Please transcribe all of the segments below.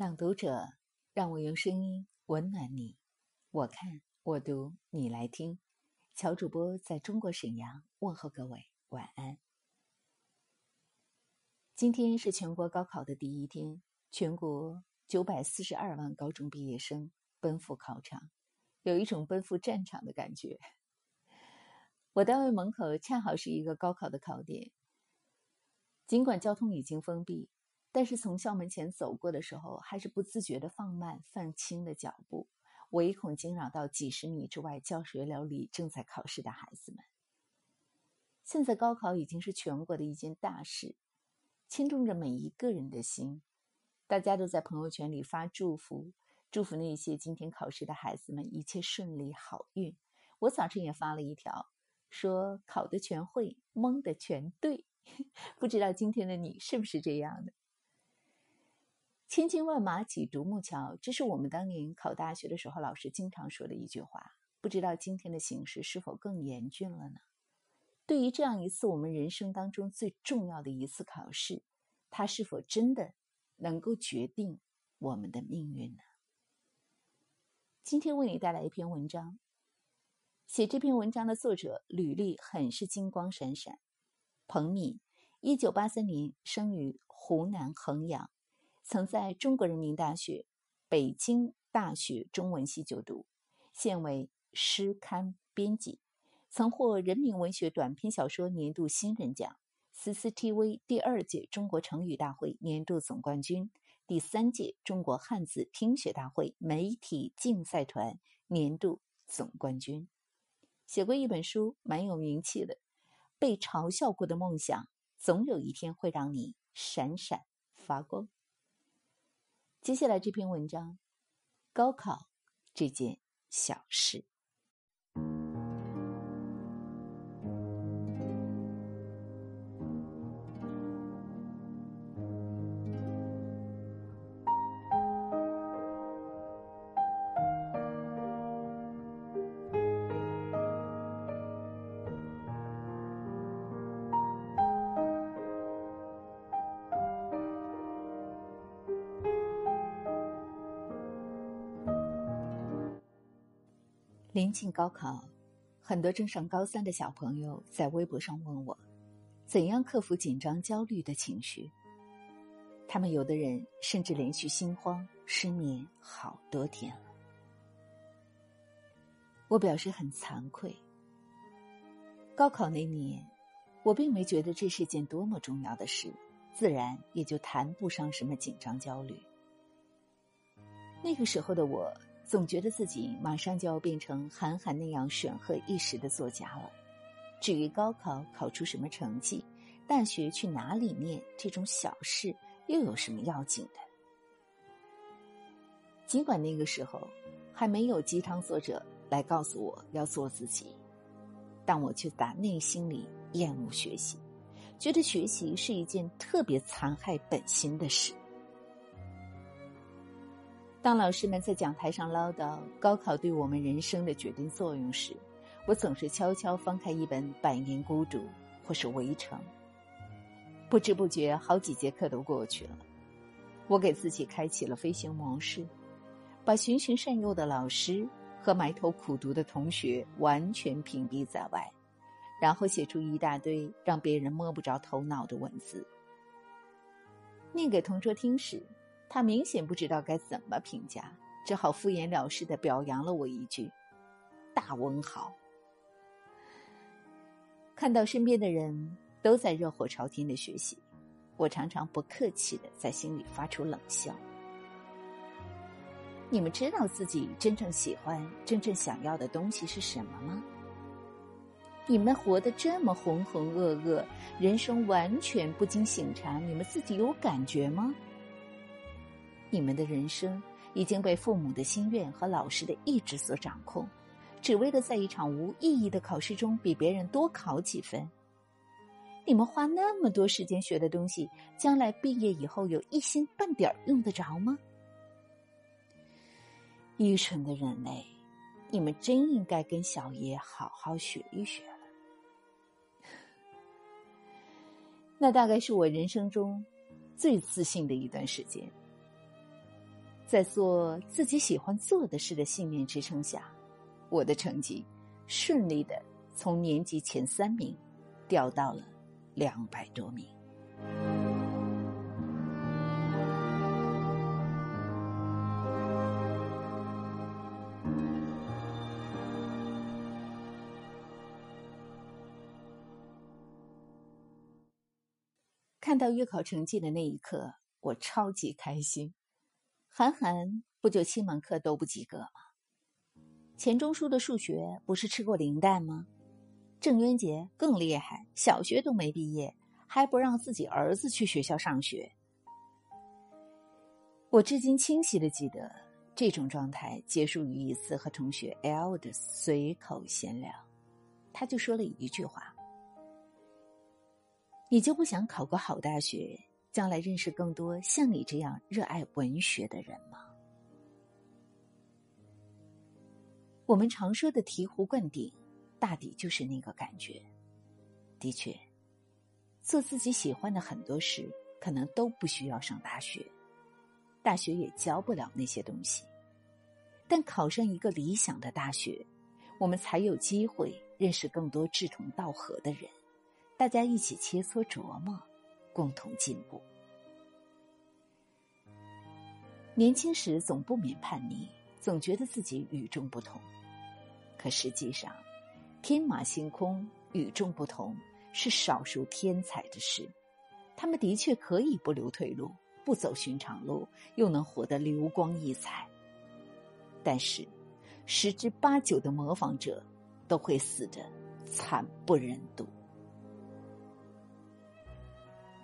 朗读者，让我用声音温暖你。我看，我读，你来听。乔主播在中国沈阳问候各位晚安。今天是全国高考的第一天，全国九百四十二万高中毕业生奔赴考场，有一种奔赴战场的感觉。我单位门口恰好是一个高考的考点，尽管交通已经封闭。但是从校门前走过的时候，还是不自觉的放慢、放轻了脚步，唯恐惊扰到几十米之外教学楼里正在考试的孩子们。现在高考已经是全国的一件大事，牵动着每一个人的心。大家都在朋友圈里发祝福，祝福那些今天考试的孩子们一切顺利、好运。我早晨也发了一条，说考的全会，蒙的全对。不知道今天的你是不是这样的？千军万马挤独木桥，这是我们当年考大学的时候老师经常说的一句话。不知道今天的形势是否更严峻了呢？对于这样一次我们人生当中最重要的一次考试，它是否真的能够决定我们的命运呢？今天为你带来一篇文章，写这篇文章的作者履历很是金光闪闪。彭敏，一九八三年生于湖南衡阳。曾在中国人民大学、北京大学中文系就读，现为诗刊编辑，曾获人民文学短篇小说年度新人奖、CCTV 第二届中国成语大会年度总冠军、第三届中国汉字听写大会媒体竞赛团年度总冠军，写过一本书，蛮有名气的。被嘲笑过的梦想，总有一天会让你闪闪发光。接下来这篇文章，高考这件小事。临近高考，很多正上高三的小朋友在微博上问我，怎样克服紧张、焦虑的情绪。他们有的人甚至连续心慌、失眠好多天了。我表示很惭愧。高考那年，我并没觉得这是件多么重要的事，自然也就谈不上什么紧张、焦虑。那个时候的我。总觉得自己马上就要变成韩寒那样显赫一时的作家了。至于高考考出什么成绩，大学去哪里念这种小事，又有什么要紧的？尽管那个时候还没有鸡汤作者来告诉我要做自己，但我却打内心里厌恶学习，觉得学习是一件特别残害本心的事。当老师们在讲台上唠叨高考对我们人生的决定作用时，我总是悄悄翻开一本《百年孤独》或是《围城》。不知不觉，好几节课都过去了，我给自己开启了飞行模式，把循循善诱的老师和埋头苦读的同学完全屏蔽在外，然后写出一大堆让别人摸不着头脑的文字，念给同桌听时。他明显不知道该怎么评价，只好敷衍了事的表扬了我一句：“大文豪。”看到身边的人都在热火朝天的学习，我常常不客气的在心里发出冷笑。你们知道自己真正喜欢、真正想要的东西是什么吗？你们活得这么浑浑噩噩，人生完全不经醒察，你们自己有感觉吗？你们的人生已经被父母的心愿和老师的意志所掌控，只为了在一场无意义的考试中比别人多考几分。你们花那么多时间学的东西，将来毕业以后有一星半点用得着吗？愚蠢的人类，你们真应该跟小爷好好学一学了。那大概是我人生中最自信的一段时间。在做自己喜欢做的事的信念支撑下，我的成绩顺利的从年级前三名掉到了两百多名。看到月考成绩的那一刻，我超级开心。韩寒不就七门课都不及格吗？钱钟书的数学不是吃过零蛋吗？郑渊洁更厉害，小学都没毕业，还不让自己儿子去学校上学。我至今清晰的记得，这种状态结束于一次和同学 L 的随口闲聊，他就说了一句话。你就不想考个好大学，将来认识更多像你这样热爱文学的人吗？我们常说的醍醐灌顶，大抵就是那个感觉。的确，做自己喜欢的很多事，可能都不需要上大学，大学也教不了那些东西。但考上一个理想的大学，我们才有机会认识更多志同道合的人。大家一起切磋琢磨，共同进步。年轻时总不免叛逆，总觉得自己与众不同。可实际上，天马行空、与众不同是少数天才的事。他们的确可以不留退路，不走寻常路，又能活得流光溢彩。但是，十之八九的模仿者都会死得惨不忍睹。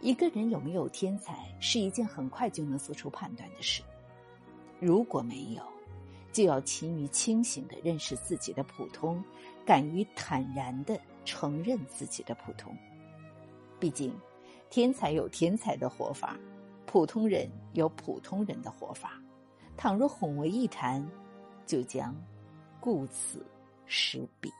一个人有没有天才，是一件很快就能做出判断的事。如果没有，就要勤于清醒的认识自己的普通，敢于坦然的承认自己的普通。毕竟，天才有天才的活法，普通人有普通人的活法。倘若混为一谈，就将顾此失彼。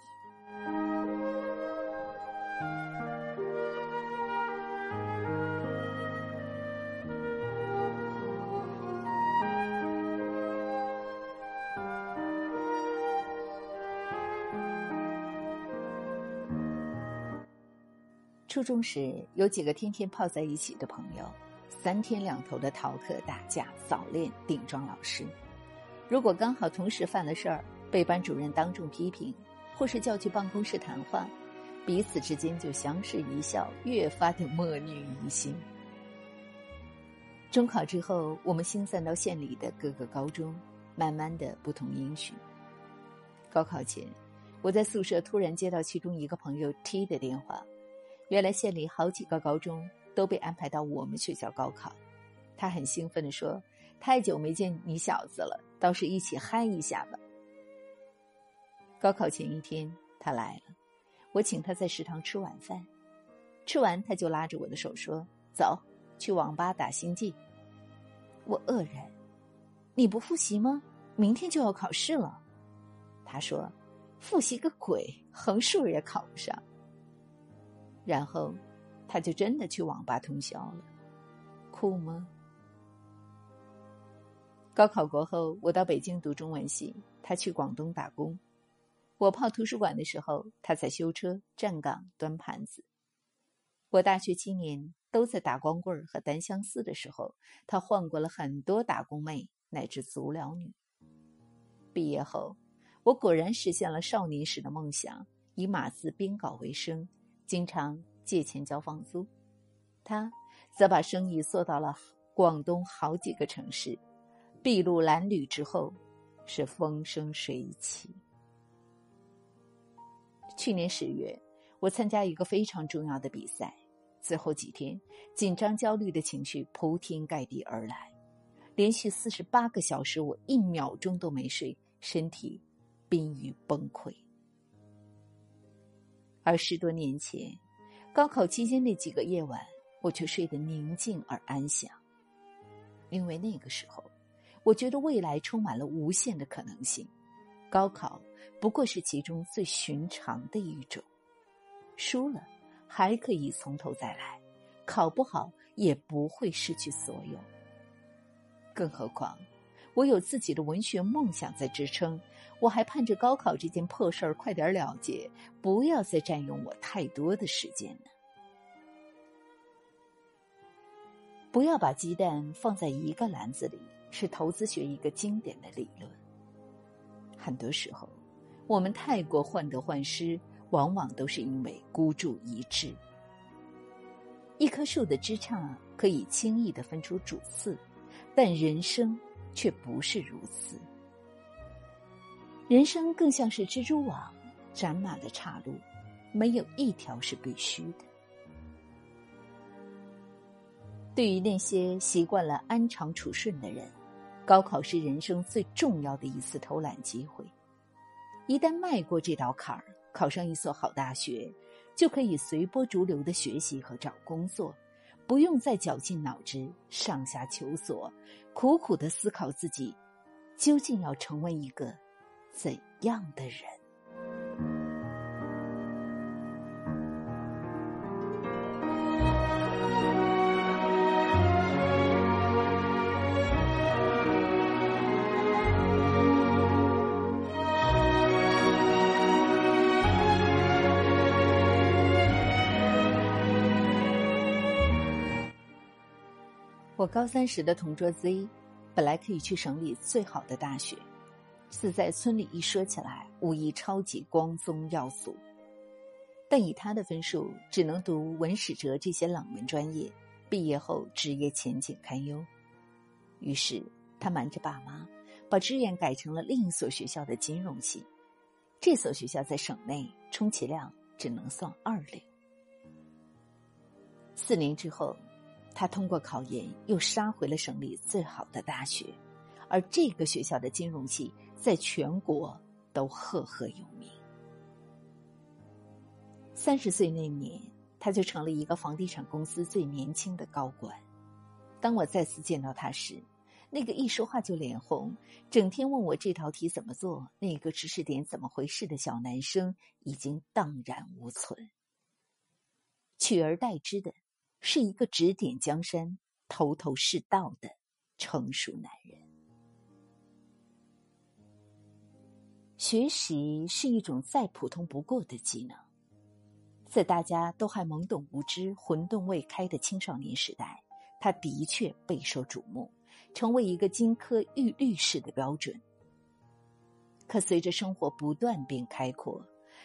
初中时有几个天天泡在一起的朋友，三天两头的逃课、打架、早恋、顶撞老师。如果刚好同时犯了事儿，被班主任当众批评，或是叫去办公室谈话，彼此之间就相视一笑，越发的莫逆于心。中考之后，我们星散到县里的各个高中，慢慢的不同音讯。高考前，我在宿舍突然接到其中一个朋友 T 的电话。原来县里好几个高中都被安排到我们学校高考，他很兴奋的说：“太久没见你小子了，倒是一起嗨一下吧。”高考前一天，他来了，我请他在食堂吃晚饭，吃完他就拉着我的手说：“走，去网吧打星际。”我愕然：“你不复习吗？明天就要考试了。”他说：“复习个鬼，横竖也考不上。”然后，他就真的去网吧通宵了，酷吗？高考过后，我到北京读中文系，他去广东打工。我泡图书馆的时候，他在修车、站岗、端盘子。我大学七年都在打光棍和单相思的时候，他换过了很多打工妹乃至足疗女。毕业后，我果然实现了少年时的梦想，以码字编稿为生。经常借钱交房租，他则把生意做到了广东好几个城市，筚路蓝缕之后是风生水起。去年十月，我参加一个非常重要的比赛，最后几天紧张焦虑的情绪铺天盖地而来，连续四十八个小时，我一秒钟都没睡，身体濒于崩溃。而十多年前，高考期间那几个夜晚，我却睡得宁静而安详。因为那个时候，我觉得未来充满了无限的可能性，高考不过是其中最寻常的一种。输了还可以从头再来，考不好也不会失去所有。更何况，我有自己的文学梦想在支撑，我还盼着高考这件破事儿快点了结，不要再占用我太多的时间呢。不要把鸡蛋放在一个篮子里，是投资学一个经典的理论。很多时候，我们太过患得患失，往往都是因为孤注一掷。一棵树的枝杈可以轻易的分出主次，但人生却不是如此。人生更像是蜘蛛网，长满了岔路，没有一条是必须的。对于那些习惯了安常处顺的人，高考是人生最重要的一次偷懒机会。一旦迈过这道坎儿，考上一所好大学。就可以随波逐流的学习和找工作，不用再绞尽脑汁上下求索，苦苦的思考自己究竟要成为一个怎样的人。我高三时的同桌 Z，本来可以去省里最好的大学，自在村里一说起来，无疑超级光宗耀祖。但以他的分数，只能读文史哲这些冷门专业，毕业后职业前景堪忧。于是他瞒着爸妈，把志愿改成了另一所学校的金融系。这所学校在省内，充其量只能算二流。四年之后。他通过考研，又杀回了省里最好的大学，而这个学校的金融系在全国都赫赫有名。三十岁那年，他就成了一个房地产公司最年轻的高管。当我再次见到他时，那个一说话就脸红，整天问我这道题怎么做、那个知识点怎么回事的小男生已经荡然无存，取而代之的。是一个指点江山、头头是道的成熟男人。学习是一种再普通不过的技能，在大家都还懵懂无知、混沌未开的青少年时代，他的确备受瞩目，成为一个金科玉律式的标准。可随着生活不断变开阔，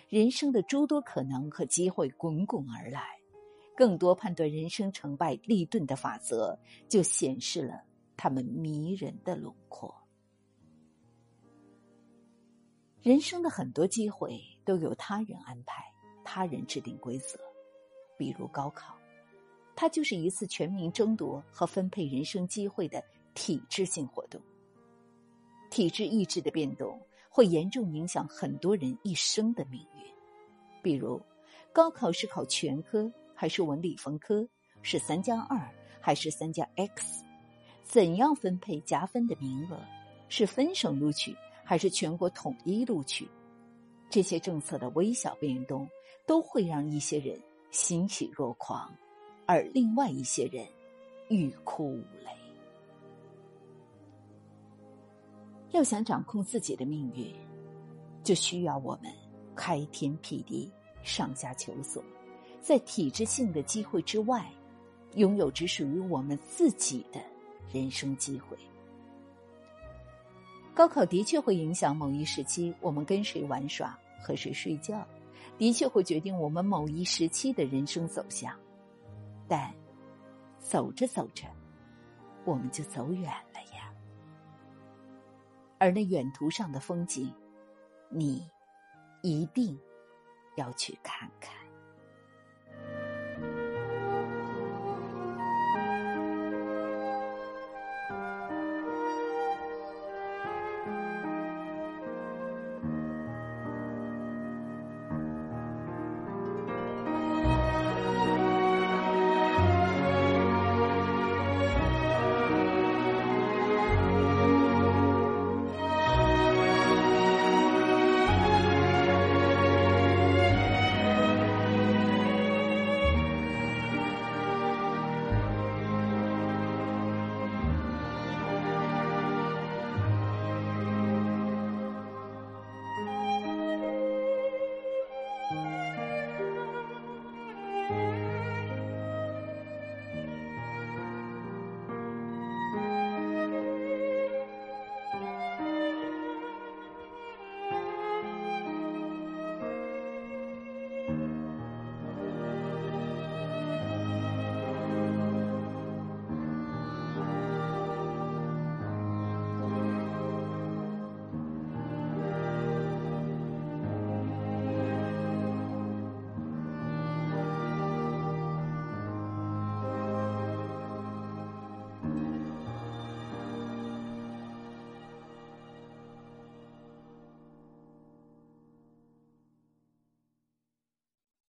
人生的诸多可能和机会滚滚而来。更多判断人生成败立顿的法则，就显示了他们迷人的轮廓。人生的很多机会都由他人安排，他人制定规则。比如高考，它就是一次全民争夺和分配人生机会的体制性活动。体制意志的变动会严重影响很多人一生的命运。比如，高考是考全科。还是文理分科是三加二还是三加 X？怎样分配加分的名额？是分省录取还是全国统一录取？这些政策的微小变动都会让一些人欣喜若狂，而另外一些人欲哭无泪。要想掌控自己的命运，就需要我们开天辟地，上下求索。在体制性的机会之外，拥有只属于我们自己的人生机会。高考的确会影响某一时期我们跟谁玩耍、和谁睡觉，的确会决定我们某一时期的人生走向。但走着走着，我们就走远了呀。而那远途上的风景，你一定要去看看。